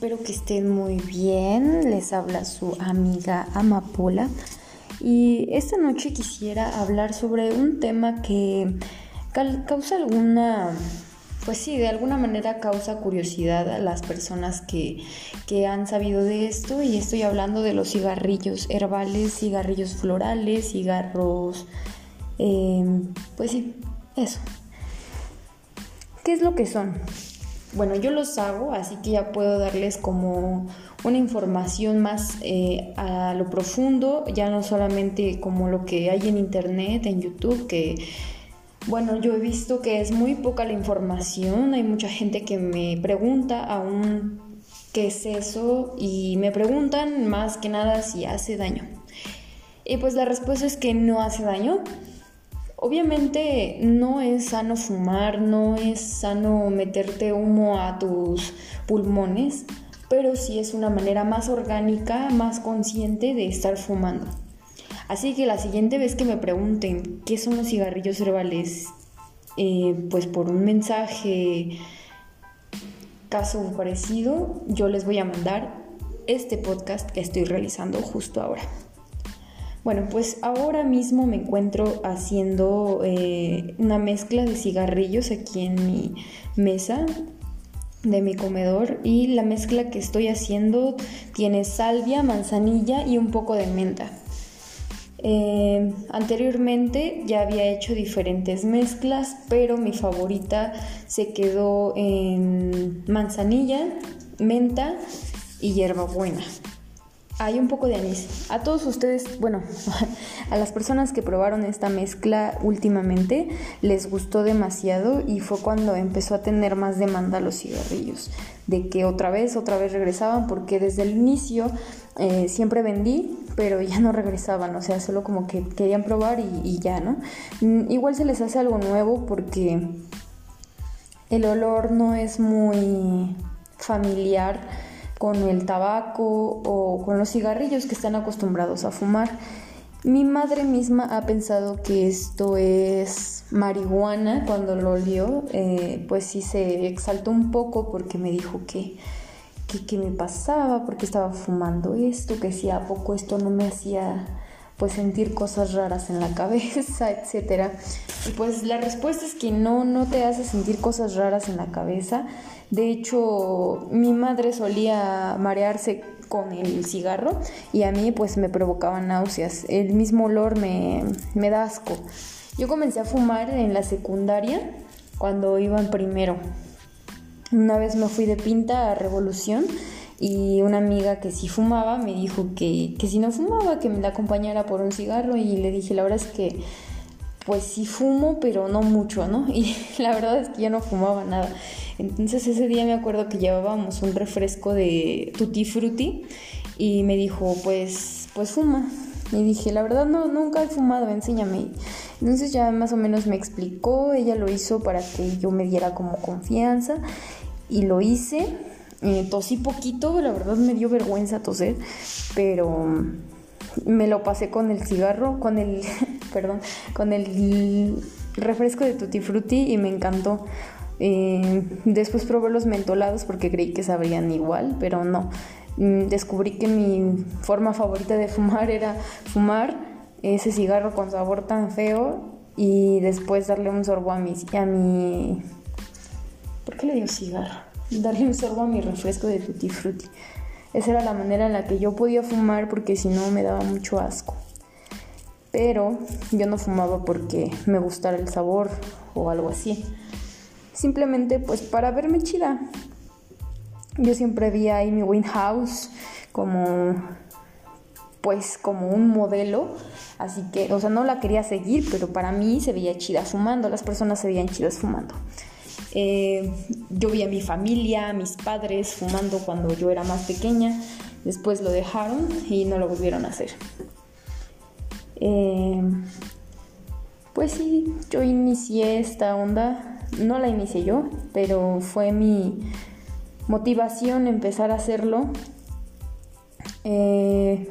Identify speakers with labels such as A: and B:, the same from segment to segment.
A: Espero que estén muy bien. Les habla su amiga Amapola. Y esta noche quisiera hablar sobre un tema que causa alguna, pues sí, de alguna manera causa curiosidad a las personas que, han sabido de esto. Y estoy hablando de los cigarrillos herbales, cigarrillos florales, cigarros... Eh, pues sí, eso. ¿Qué es lo que son? Bueno, yo los hago, así que ya puedo darles como una información más eh, a lo profundo, ya no solamente como lo que hay en internet, en YouTube, que bueno, yo he visto que es muy poca la información, hay mucha gente que me pregunta aún qué es eso y me preguntan más que nada si hace daño. Y pues la respuesta es que no hace daño, Obviamente no es sano fumar, no es sano meterte humo a tus pulmones, pero sí es una manera más orgánica, más consciente de estar fumando. Así que la siguiente vez que me pregunten qué son los cigarrillos herbales, eh, pues por un mensaje, caso parecido, yo les voy a mandar este podcast que estoy realizando justo ahora. Bueno, pues ahora mismo me encuentro haciendo eh, una mezcla de cigarrillos aquí en mi mesa de mi comedor y la mezcla que estoy haciendo tiene salvia, manzanilla y un poco de menta. Eh, anteriormente ya había hecho diferentes mezclas, pero mi favorita se quedó en manzanilla, menta y hierbabuena hay un poco de anís. A todos ustedes, bueno, a las personas que probaron esta mezcla últimamente, les gustó demasiado y fue cuando empezó a tener más demanda los cigarrillos. De que otra vez, otra vez regresaban, porque desde el inicio eh, siempre vendí, pero ya no regresaban, o sea, solo como que querían probar y, ya, ¿no? Mm, igual se les hace algo nuevo porque el olor no es muy familiar con el tabaco o con los cigarrillos que están acostumbrados a fumar. Mi madre misma ha pensado que esto es marihuana cuando lo olió, eh, pues sí se exaltó un poco porque me dijo que, que, me pasaba, porque estaba fumando esto, que si a poco esto no me hacía pues sentir cosas raras en la cabeza, etc. Y pues la respuesta es que no, no te hace sentir cosas raras en la cabeza. De hecho, mi madre solía marearse con el cigarro y a mí pues me provocaba náuseas. El mismo olor me, me da asco. Yo comencé a fumar en la secundaria cuando iba en primero. Una vez me fui de pinta a Revolución y una amiga que sí fumaba me dijo que, si no fumaba, que me la acompañara por un cigarro y le dije, la verdad es que pues sí fumo, pero no mucho, ¿no? Y la verdad es que yo no fumaba nada. Entonces ese día me acuerdo que llevábamos un refresco de tutti frutti y me dijo, pues, pues fuma. Y dije, la verdad no, nunca he fumado, enséñame. Entonces ya más o menos me explicó, ella lo hizo para que yo me diera como confianza y lo hice eh, tosí poquito, la verdad me dio vergüenza toser, pero me lo pasé con el cigarro, con el, perdón, con el refresco de Tutti Frutti y me encantó. Eh, después probé los mentolados porque creí que sabrían igual, pero no. Mm, descubrí que mi forma favorita de fumar era fumar ese cigarro con sabor tan feo y después darle un sorbo a mi, a. ¿Por qué le digo cigarro? darle un sorbo a mi refresco de tutti frutti. Esa era la manera en la que yo podía fumar porque si no me daba mucho asco. Pero yo no fumaba porque me gustara el sabor o algo así. Simplemente pues para verme chida. Yo siempre vi a Amy Winehouse como pues como un modelo, así que, o sea, no la quería seguir, pero para mí se veía chida fumando, las personas se veían chidas fumando. Eh, yo vi a mi familia, mis padres fumando cuando yo era más pequeña. Después lo dejaron y no lo volvieron a hacer. Eh, pues sí, yo inicié esta onda. No la inicié yo, pero fue mi motivación empezar a hacerlo. Eh,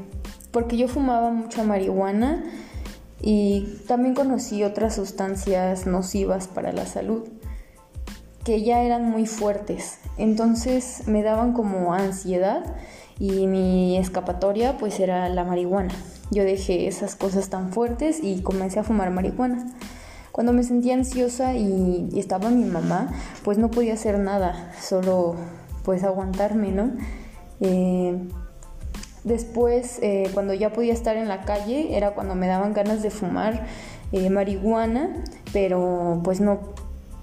A: porque yo fumaba mucha marihuana y también conocí otras sustancias nocivas para la salud que ya eran muy fuertes. Entonces me daban como ansiedad y mi escapatoria pues era la marihuana. Yo dejé esas cosas tan fuertes y comencé a fumar marihuana. Cuando me sentía ansiosa y, estaba mi mamá, pues no podía hacer nada, solo pues aguantarme, ¿no? Eh, después, eh, cuando ya podía estar en la calle, era cuando me daban ganas de fumar eh, marihuana, pero pues no,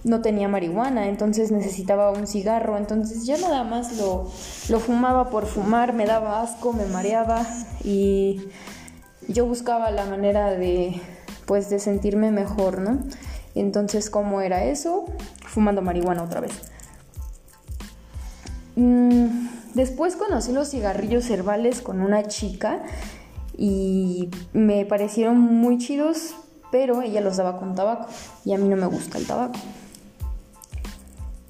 A: no tenía marihuana, entonces necesitaba un cigarro, entonces ya nada más lo, lo fumaba por fumar, me daba asco, me mareaba y yo buscaba la manera de pues de sentirme mejor, ¿no? Entonces, ¿cómo era eso? Fumando marihuana otra vez. Mm, después conocí los cigarrillos herbales con una chica y me parecieron muy chidos, pero ella los daba con tabaco y a mí no me gusta el tabaco.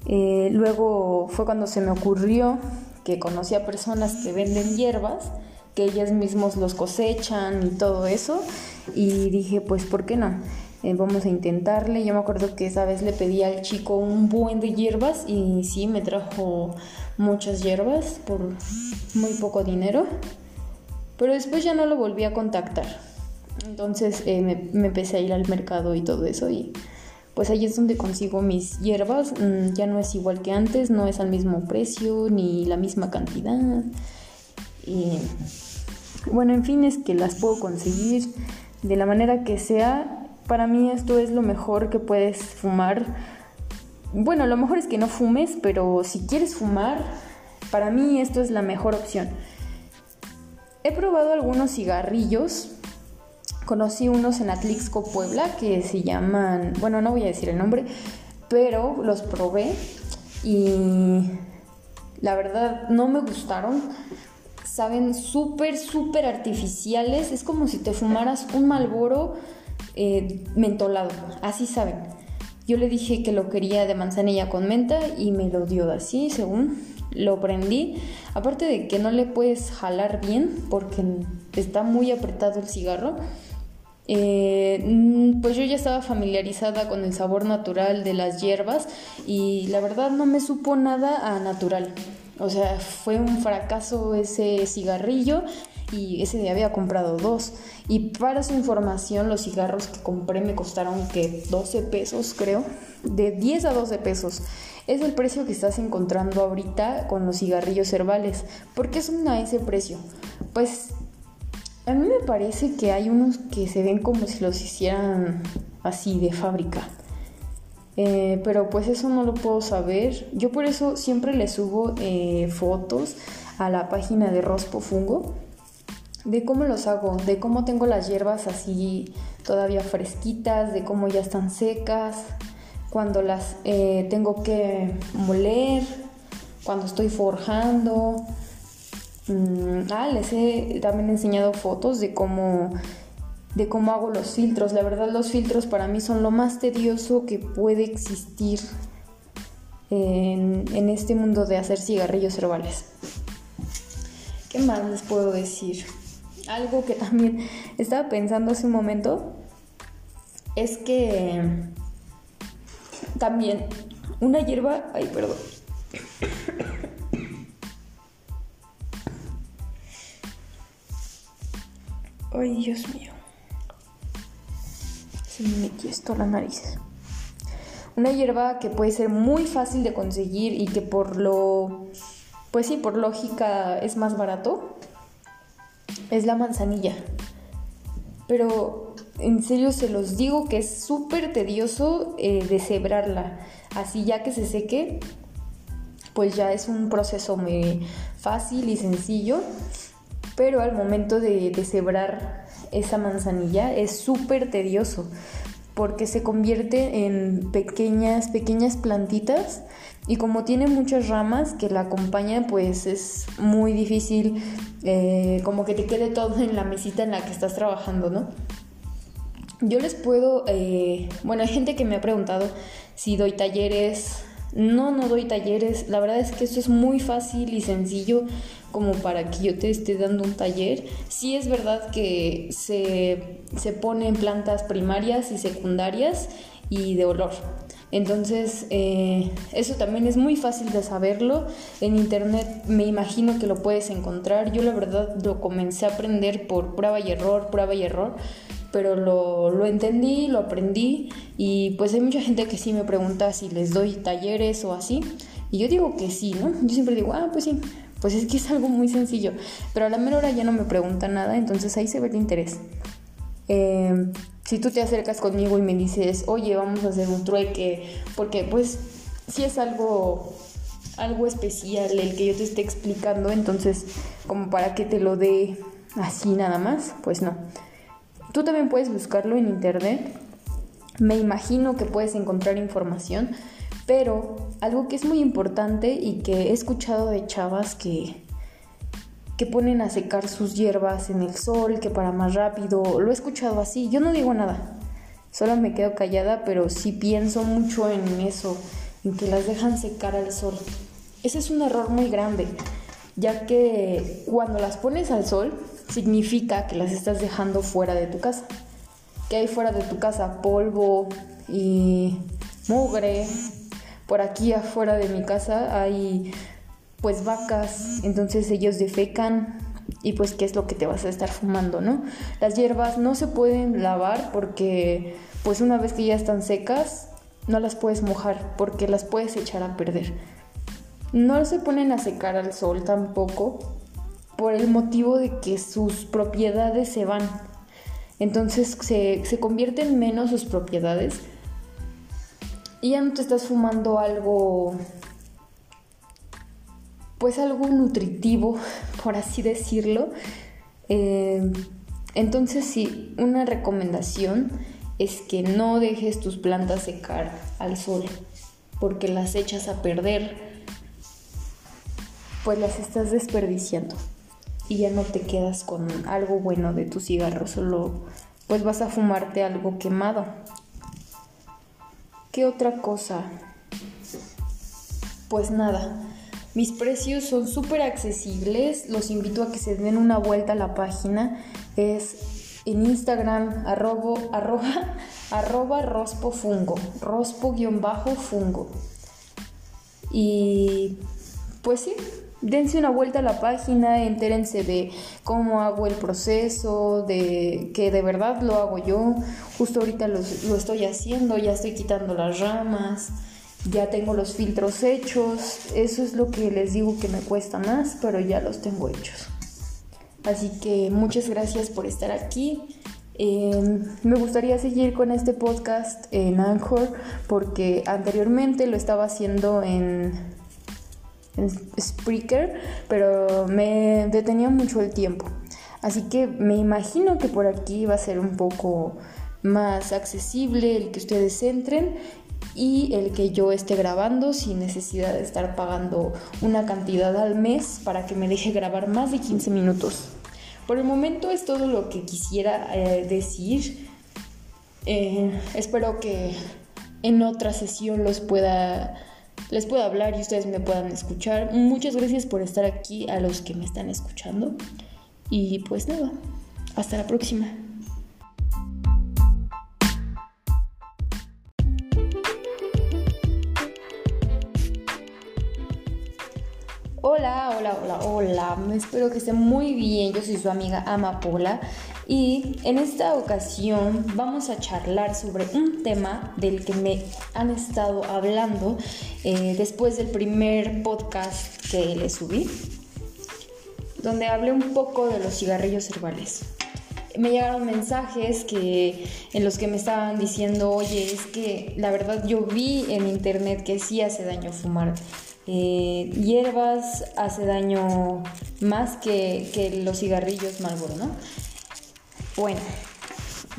A: Eh, luego fue cuando se me ocurrió que conocí a personas que venden hierbas que ellas mismos los cosechan y todo eso. Y dije, pues, ¿por qué no? Eh, vamos a intentarle. Yo me acuerdo que esa vez le pedí al chico un buen de hierbas y sí, me trajo muchas hierbas por muy poco dinero. Pero después ya no lo volví a contactar. Entonces eh, me, me, empecé a ir al mercado y todo eso y pues ahí es donde consigo mis hierbas. Mm, ya no es igual que antes, no es al mismo precio ni la misma cantidad. Y bueno, en fin, es que las puedo conseguir de la manera que sea. Para mí esto es lo mejor que puedes fumar. Bueno, lo mejor es que no fumes, pero si quieres fumar, para mí esto es la mejor opción. He probado algunos cigarrillos. Conocí unos en Atlixco, Puebla, que se llaman, bueno, no voy a decir el nombre, pero los probé y la verdad no me gustaron saben súper, súper artificiales. Es como si te fumaras un malboro eh, mentolado. Así saben. Yo le dije que lo quería de manzanilla con menta y me lo dio así, según lo prendí. Aparte de que no le puedes jalar bien porque está muy apretado el cigarro. Eh, mm, pues yo ya estaba familiarizada con el sabor natural de las hierbas y la verdad no me supo nada a natural. O sea, fue un fracaso ese cigarrillo y ese día había comprado dos. Y para su información, los cigarros que compré me costaron que 12 pesos, creo. De 10 a 12 pesos. Es el precio que estás encontrando ahorita con los cigarrillos herbales. ¿Por qué son a ese precio? Pues a mí me parece que hay unos que se ven como si los hicieran así de fábrica. Eh, pero pues eso no lo puedo saber. Yo por eso siempre le subo eh, fotos a la página de Rospo Fungo de cómo los hago, de cómo tengo las hierbas así todavía fresquitas, de cómo ya están secas, cuando las eh, tengo que moler, cuando estoy forjando. Mm, ah, les he también enseñado fotos de cómo de cómo hago los filtros. La verdad los filtros para mí son lo más tedioso que puede existir en, este mundo de hacer cigarrillos herbales. ¿Qué más les puedo decir? Algo que también estaba pensando hace un momento es que también una hierba, ay perdón, ay Dios mío, se me metió esto a la nariz. Una hierba que puede ser muy fácil de conseguir y que por lo, pues sí, por lógica es más barato, es la manzanilla. Pero en serio se los digo que es súper tedioso eh, deshebrarla. Así ya que se seque, pues ya es un proceso muy fácil y sencillo. Pero al momento de deshebrar esa manzanilla es súper tedioso porque se convierte en pequeñas, pequeñas plantitas y como tiene muchas ramas que la acompañan, pues es muy difícil eh, como que te quede todo en la mesita en la que estás trabajando, ¿no? Yo les puedo, eh, bueno, hay gente que me ha preguntado si doy talleres. No, no doy talleres. La verdad es que eso es muy fácil y sencillo como para que yo te esté dando un taller. Sí es verdad que se, se ponen plantas primarias y secundarias y de olor. Entonces, eh, eso también es muy fácil de saberlo. En internet me imagino que lo puedes encontrar. Yo la verdad lo comencé a aprender por prueba y error, prueba y error, pero lo, lo entendí, lo aprendí y pues hay mucha gente que sí me pregunta si les doy talleres o así. Y yo digo que sí, ¿no? Yo siempre digo, ah, pues sí, pues es que es algo muy sencillo. Pero a la mera hora ya no me pregunta nada, entonces ahí se ve el interés. Eh, si tú te acercas conmigo y me dices, oye, vamos a hacer un trueque, porque pues si es algo, algo especial el que yo te esté explicando, entonces como para que te lo dé así nada más, pues no. Tú también puedes buscarlo en internet. Me imagino que puedes encontrar información, pero algo que es muy importante y que he escuchado de chavas que que ponen a secar sus hierbas en el sol, que para más rápido, lo he escuchado así, yo no digo nada, solo me quedo callada, pero sí pienso mucho en eso, en que las dejan secar al sol. Ese es un error muy grande, ya que cuando las pones al sol significa que las estás dejando fuera de tu casa. Que hay fuera de tu casa polvo y mugre. Por aquí afuera de mi casa hay pues vacas, entonces ellos defecan y pues qué es lo que te vas a estar fumando, ¿no? Las hierbas no se pueden lavar porque pues una vez que ya están secas no las puedes mojar porque las puedes echar a perder. No se ponen a secar al sol tampoco por el motivo de que sus propiedades se van. Entonces se, se convierten menos sus propiedades y ya no te estás fumando algo pues algo nutritivo, por así decirlo. Eh, entonces sí, una recomendación es que no dejes tus plantas secar al sol, porque las echas a perder, pues las estás desperdiciando y ya no te quedas con algo bueno de tu cigarro, solo pues vas a fumarte algo quemado. ¿Qué otra cosa? Pues nada, mis precios son súper accesibles, los invito a que se den una vuelta a la página. Es en Instagram arroba, arroba, arroba rospofungo, rospo-fungo. Y pues sí, dense una vuelta a la página, entérense de cómo hago el proceso, de que de verdad lo hago yo. Justo ahorita lo, estoy haciendo, ya estoy quitando las ramas ya tengo los filtros hechos, eso es lo que les digo que me cuesta más, pero ya los tengo hechos. Así que muchas gracias por estar aquí. Em, me gustaría seguir con este podcast en Anchor porque anteriormente lo estaba haciendo en, en Spreaker, pero me detenía mucho el tiempo. Así que me imagino que por aquí va a ser un poco más accesible el que ustedes entren y el que yo esté grabando sin necesidad de estar pagando una cantidad al mes para que me deje grabar más de 15 minutos. Por el momento es todo lo que quisiera eh, decir. Eh, espero que en otra sesión los pueda, les pueda hablar y ustedes me puedan escuchar. Muchas gracias por estar aquí a los que me están escuchando. Y pues nada, hasta la próxima. Hola, hola, hola, hola. Espero que estén muy bien. Yo soy su amiga Amapola y en esta ocasión vamos a charlar sobre un tema del que me han estado hablando eh, después del primer podcast que le subí, donde hablé un poco de los cigarrillos herbales. Me llegaron mensajes que en los que me estaban diciendo, oye, es que la verdad yo vi en internet que sí hace daño fumar eh, hierbas hace daño más que, los cigarrillos Marlboro, ¿no? Bueno,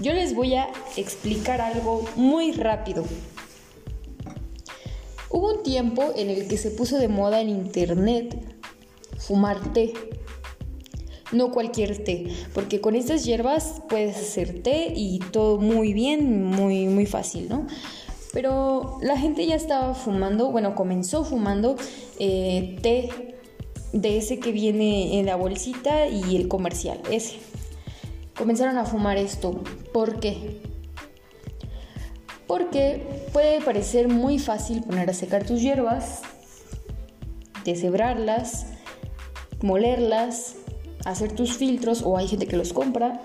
A: yo les voy a explicar algo muy rápido. Hubo un tiempo en el que se puso de moda en internet fumar té. No cualquier té, porque con estas hierbas puedes hacer té y todo muy bien, muy, muy fácil, ¿no? Pero la gente ya estaba fumando, bueno, comenzó fumando eh, té de ese que viene en la bolsita y el comercial, ese. Comenzaron a fumar esto. ¿Por qué? porque puede parecer muy fácil poner a secar tus hierbas, deshebrarlas, molerlas, hacer tus filtros o hay gente que los compra.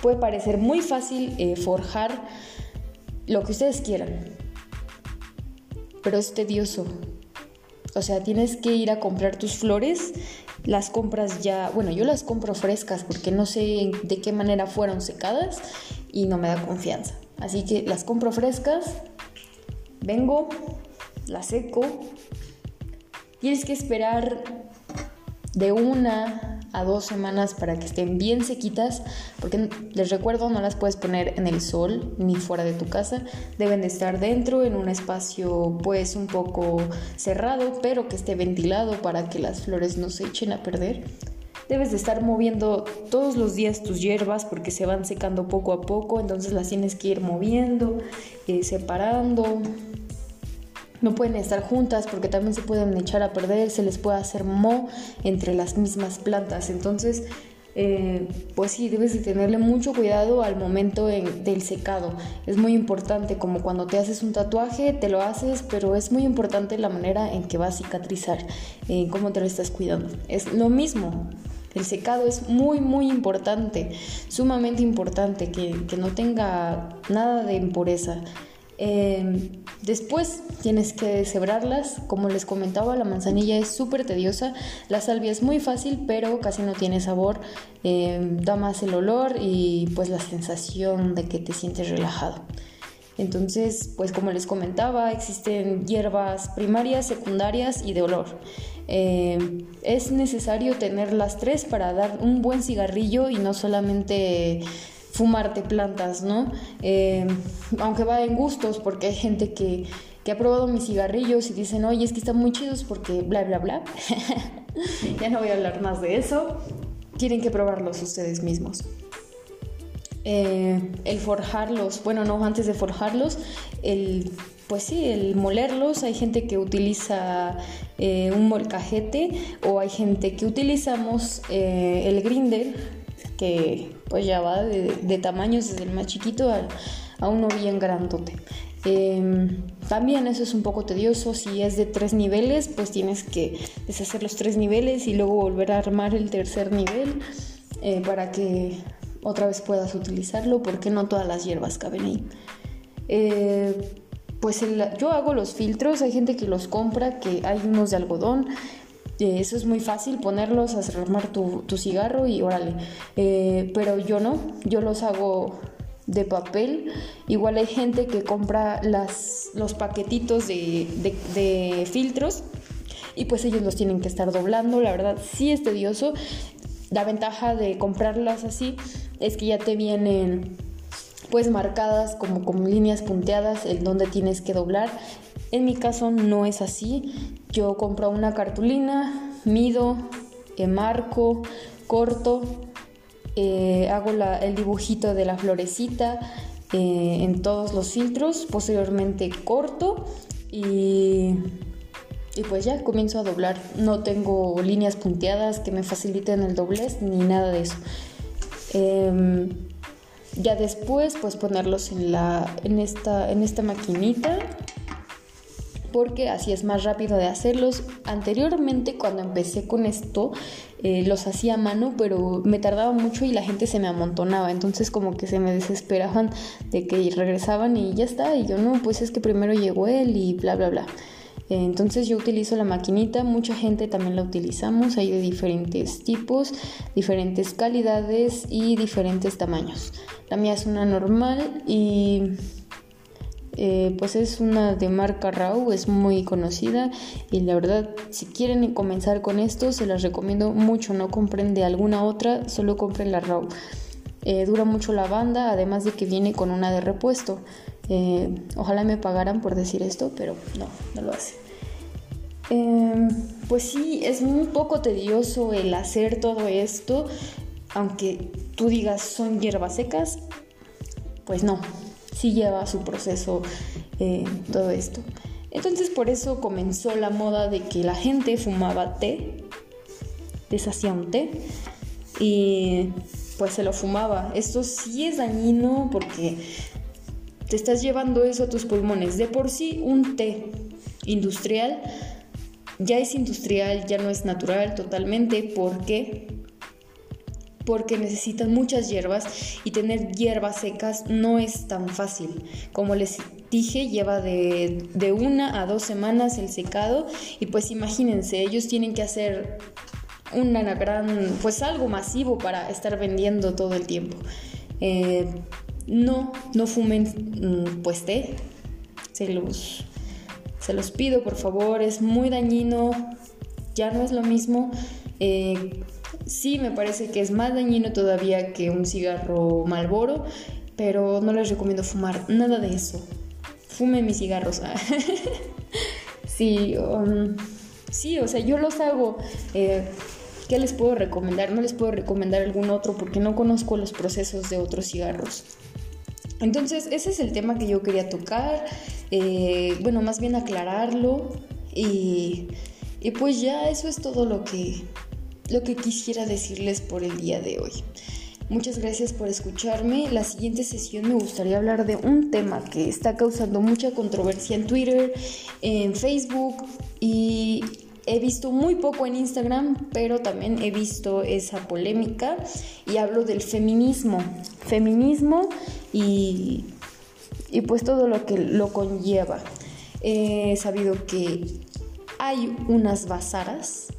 A: Puede parecer muy fácil eh, forjar lo que ustedes quieran, pero es tedioso. O sea, tienes que ir a comprar tus flores, las compras ya, bueno, yo las compro frescas porque no sé de qué manera fueron secadas y no me da confianza. Así que las compro frescas, vengo, las seco. Tienes que esperar de una a dos semanas para que estén bien sequitas, porque les recuerdo, no las puedes poner en el sol ni fuera de tu casa, deben de estar dentro en un espacio pues un poco cerrado, pero que esté ventilado para que las flores no se echen a perder. Debes de estar moviendo todos los días tus hierbas porque se van secando poco a poco, entonces las tienes que ir moviendo, eh, separando, no pueden estar juntas porque también se pueden echar a perder, se les puede hacer mo entre las mismas plantas. Entonces, eh, pues sí, debes de tenerle mucho cuidado al momento del secado. Es muy importante, como cuando te haces un tatuaje, te lo haces, pero es muy importante la manera en que va a cicatrizar, en cómo te lo estás cuidando. Es lo mismo. El secado es muy, muy importante, sumamente importante, que, que no tenga nada de impureza. Em, después tienes que deshebrarlas. Como les comentaba, la manzanilla es súper tediosa. La salvia es muy fácil, pero casi no tiene sabor. Em, da más el olor y pues la sensación de que te sientes relajado. Entonces, pues como les comentaba, existen hierbas primarias, secundarias y de olor. Em, es necesario tener las tres para dar un buen cigarrillo y no solamente fumarte plantas, ¿no? Eh, aunque va en gustos, porque hay gente que, que ha probado mis cigarrillos y dicen, oye, es que están muy chidos porque bla, bla, bla. ya no voy a hablar más de eso. Tienen que probarlos ustedes mismos. Eh, el forjarlos, bueno, no, antes de forjarlos, el, pues sí, el molerlos, hay gente que utiliza eh, un molcajete o hay gente que utilizamos el grinder que pues ya va de, tamaños desde el más chiquito a, uno bien grandote. Em, también eso es un poco tedioso, si es de tres niveles, pues tienes que deshacer los tres niveles y luego volver a armar el tercer nivel eh, para que otra vez puedas utilizarlo, porque no todas las hierbas caben ahí. Eh, pues yo hago los filtros, hay gente que los compra, que hay unos de algodón, eso es muy fácil ponerlos, armar tu, tu cigarro y órale. Eh, pero yo no, yo los hago de papel. Igual hay gente que compra los paquetitos de, de, filtros y pues ellos los tienen que estar doblando. La verdad sí es tedioso. La ventaja de comprarlas así es que ya te vienen pues marcadas como con líneas punteadas el donde tienes que doblar en mi caso no es así. Yo compro una cartulina, mido, marco, corto, eh, hago el dibujito de la florecita eh, en todos los filtros, posteriormente corto y, pues ya comienzo a doblar. No tengo líneas punteadas que me faciliten el doblez ni nada de eso. Em, ya después pues ponerlos en esta maquinita porque así es más rápido de hacerlos. Anteriormente cuando empecé con esto eh, los hacía a mano, pero me tardaba mucho y la gente se me amontonaba, entonces como que se me desesperaban de que regresaban y ya está, y yo no, pues es que primero llegó él y bla, bla, bla. Entonces yo utilizo la maquinita, mucha gente también la utilizamos, hay de diferentes tipos, diferentes calidades y diferentes tamaños. La mía es una normal y eh, pues es una de marca RAW, es muy conocida y la verdad si quieren comenzar con esto se las recomiendo mucho, no compren de alguna otra, solo compren la RAW. Eh, dura mucho la banda, además de que viene con una de repuesto. Eh, ojalá me pagaran por decir esto, pero no, no lo hace. Em, pues sí, es un poco tedioso el hacer todo esto, aunque tú digas son hierbas secas, pues no, sí lleva su proceso eh, todo esto. Entonces por eso comenzó la moda de que la gente fumaba té, deshacía un té y pues se lo fumaba. Esto sí es dañino porque te estás llevando eso a tus pulmones. De por sí, un té industrial ya es industrial, ya no es natural totalmente. ¿Por qué? Porque necesitan muchas hierbas y tener hierbas secas no es tan fácil. Como les dije, lleva de, de una a dos semanas el secado y pues imagínense, ellos tienen que hacer una gran, pues algo masivo para estar vendiendo todo el tiempo. Eh, no, no fumen mm, pues té, se los, se los pido por favor, es muy dañino, ya no es lo mismo. Eh, sí me parece que es más dañino todavía que un cigarro malboro, pero no les recomiendo fumar nada de eso. Fume mis cigarros. sí, um, sí, o sea, yo los hago. Eh, ¿Qué les puedo recomendar? No les puedo recomendar algún otro porque no conozco los procesos de otros cigarros. Entonces, ese es el tema que yo quería tocar, eh, bueno, más bien aclararlo y, y, pues ya eso es todo lo que, lo que quisiera decirles por el día de hoy. Muchas gracias por escucharme. La siguiente sesión me gustaría hablar de un tema que está causando mucha controversia en Twitter, en Facebook y He visto muy poco en Instagram, pero también he visto esa polémica y hablo del feminismo. Feminismo y, y pues todo lo que lo conlleva. He sabido que hay unas bazaras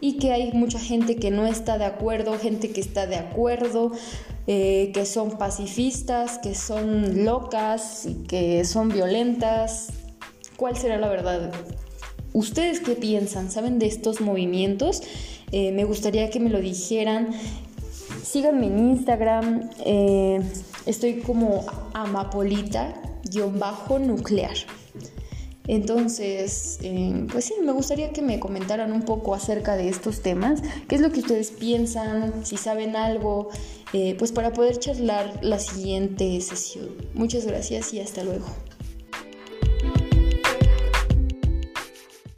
A: y que hay mucha gente que no está de acuerdo, gente que está de acuerdo, eh, que son pacifistas, que son locas, que son violentas. ¿Cuál será la verdad? ¿Ustedes qué piensan? ¿Saben de estos movimientos? Eh, me gustaría que me lo dijeran. Síganme en Instagram. Eh, estoy como amapolita-nuclear. Entonces, eh, pues sí, me gustaría que me comentaran un poco acerca de estos temas, qué es lo que ustedes piensan, si saben algo, pues para poder charlar la siguiente sesión. Muchas gracias y hasta luego.